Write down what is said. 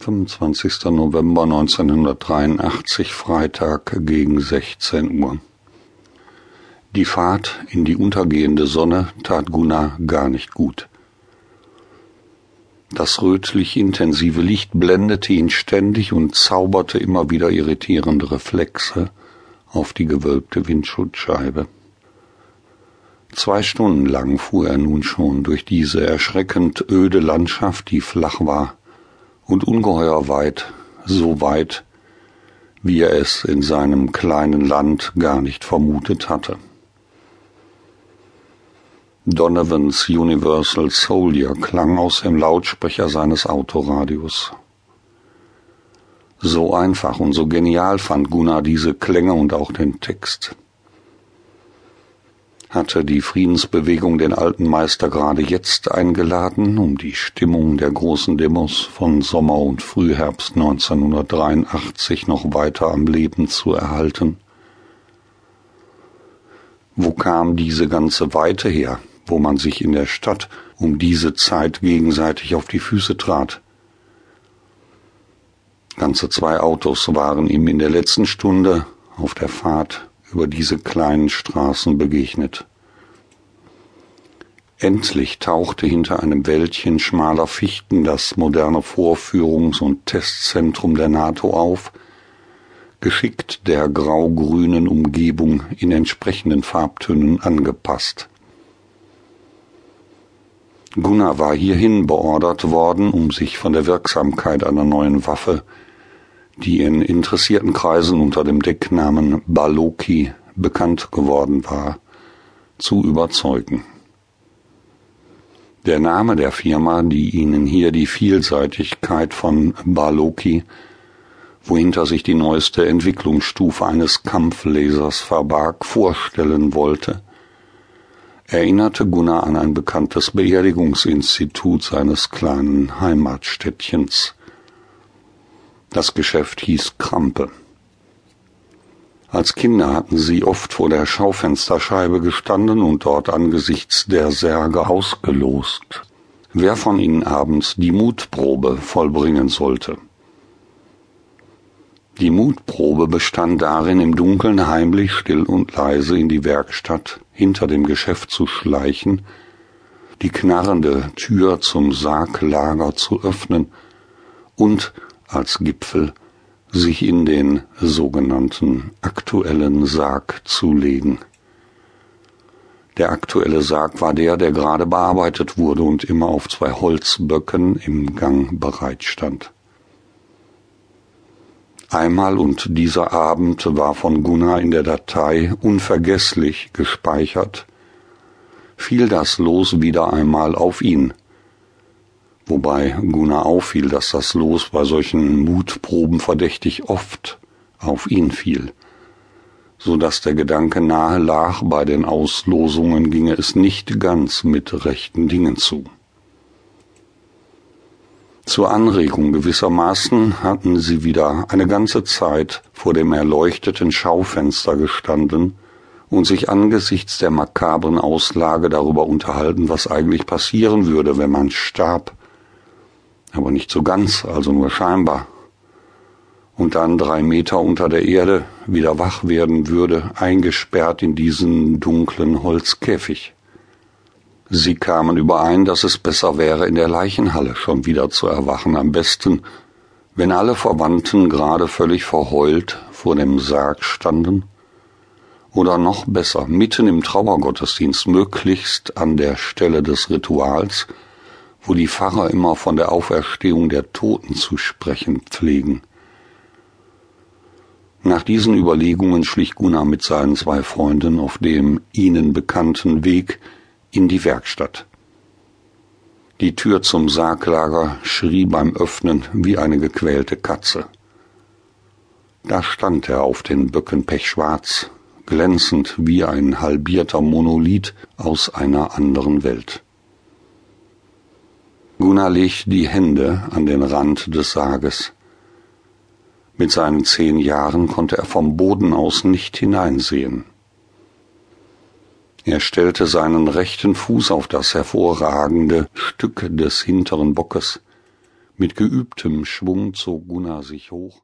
25. November 1983, Freitag gegen 16 Uhr. Die Fahrt in die untergehende Sonne tat Gunnar gar nicht gut. Das rötlich intensive Licht blendete ihn ständig und zauberte immer wieder irritierende Reflexe auf die gewölbte Windschutzscheibe. Zwei Stunden lang fuhr er nun schon durch diese erschreckend öde Landschaft, die flach war und ungeheuer weit, so weit, wie er es in seinem kleinen Land gar nicht vermutet hatte. Donovans Universal Soldier klang aus dem Lautsprecher seines Autoradios. So einfach und so genial fand Gunnar diese Klänge und auch den Text hatte die Friedensbewegung den alten Meister gerade jetzt eingeladen, um die Stimmung der großen Demos von Sommer und Frühherbst 1983 noch weiter am Leben zu erhalten. Wo kam diese ganze Weite her, wo man sich in der Stadt um diese Zeit gegenseitig auf die Füße trat? Ganze zwei Autos waren ihm in der letzten Stunde auf der Fahrt über diese kleinen Straßen begegnet. Endlich tauchte hinter einem Wäldchen schmaler Fichten das moderne Vorführungs- und Testzentrum der NATO auf, geschickt der grau-grünen Umgebung in entsprechenden Farbtönen angepasst. Gunnar war hierhin beordert worden, um sich von der Wirksamkeit einer neuen Waffe die in interessierten Kreisen unter dem Decknamen Baloki bekannt geworden war, zu überzeugen. Der Name der Firma, die Ihnen hier die Vielseitigkeit von Baloki, wohinter sich die neueste Entwicklungsstufe eines Kampflasers verbarg, vorstellen wollte, erinnerte Gunnar an ein bekanntes Beerdigungsinstitut seines kleinen Heimatstädtchens. Das Geschäft hieß Krampe. Als Kinder hatten sie oft vor der Schaufensterscheibe gestanden und dort angesichts der Särge ausgelost, wer von ihnen abends die Mutprobe vollbringen sollte. Die Mutprobe bestand darin, im Dunkeln heimlich, still und leise in die Werkstatt hinter dem Geschäft zu schleichen, die knarrende Tür zum Sarglager zu öffnen und als Gipfel sich in den sogenannten aktuellen Sarg zu legen. Der aktuelle Sarg war der, der gerade bearbeitet wurde und immer auf zwei Holzböcken im Gang bereitstand. Einmal und dieser Abend war von Gunnar in der Datei unvergesslich gespeichert, fiel das Los wieder einmal auf ihn, wobei Gunnar auffiel, dass das Los bei solchen Mutproben verdächtig oft auf ihn fiel, so dass der Gedanke nahe lag, bei den Auslosungen ginge es nicht ganz mit rechten Dingen zu. Zur Anregung gewissermaßen hatten sie wieder eine ganze Zeit vor dem erleuchteten Schaufenster gestanden und sich angesichts der makabren Auslage darüber unterhalten, was eigentlich passieren würde, wenn man starb aber nicht so ganz, also nur scheinbar, und dann drei Meter unter der Erde wieder wach werden würde, eingesperrt in diesen dunklen Holzkäfig. Sie kamen überein, dass es besser wäre, in der Leichenhalle schon wieder zu erwachen, am besten, wenn alle Verwandten gerade völlig verheult vor dem Sarg standen, oder noch besser, mitten im Trauergottesdienst, möglichst an der Stelle des Rituals, wo die Pfarrer immer von der Auferstehung der Toten zu sprechen pflegen. Nach diesen Überlegungen schlich Gunnar mit seinen zwei Freunden auf dem ihnen bekannten Weg in die Werkstatt. Die Tür zum Sarglager schrie beim Öffnen wie eine gequälte Katze. Da stand er auf den Böcken pechschwarz, glänzend wie ein halbierter Monolith aus einer anderen Welt. Gunnar legte die Hände an den Rand des Sarges. Mit seinen zehn Jahren konnte er vom Boden aus nicht hineinsehen. Er stellte seinen rechten Fuß auf das hervorragende Stück des hinteren Bockes, Mit geübtem Schwung zog Gunnar sich hoch